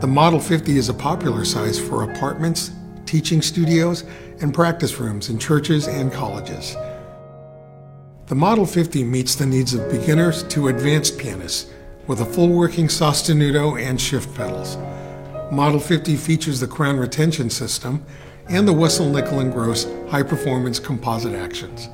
The Model 50 is a popular size for apartments, teaching studios, and practice rooms in churches and colleges. The Model 50 meets the needs of beginners to advanced pianists with a full working sostenuto and shift pedals. Model 50 features the crown retention system and the Wessell Nickel and Gross high performance composite actions.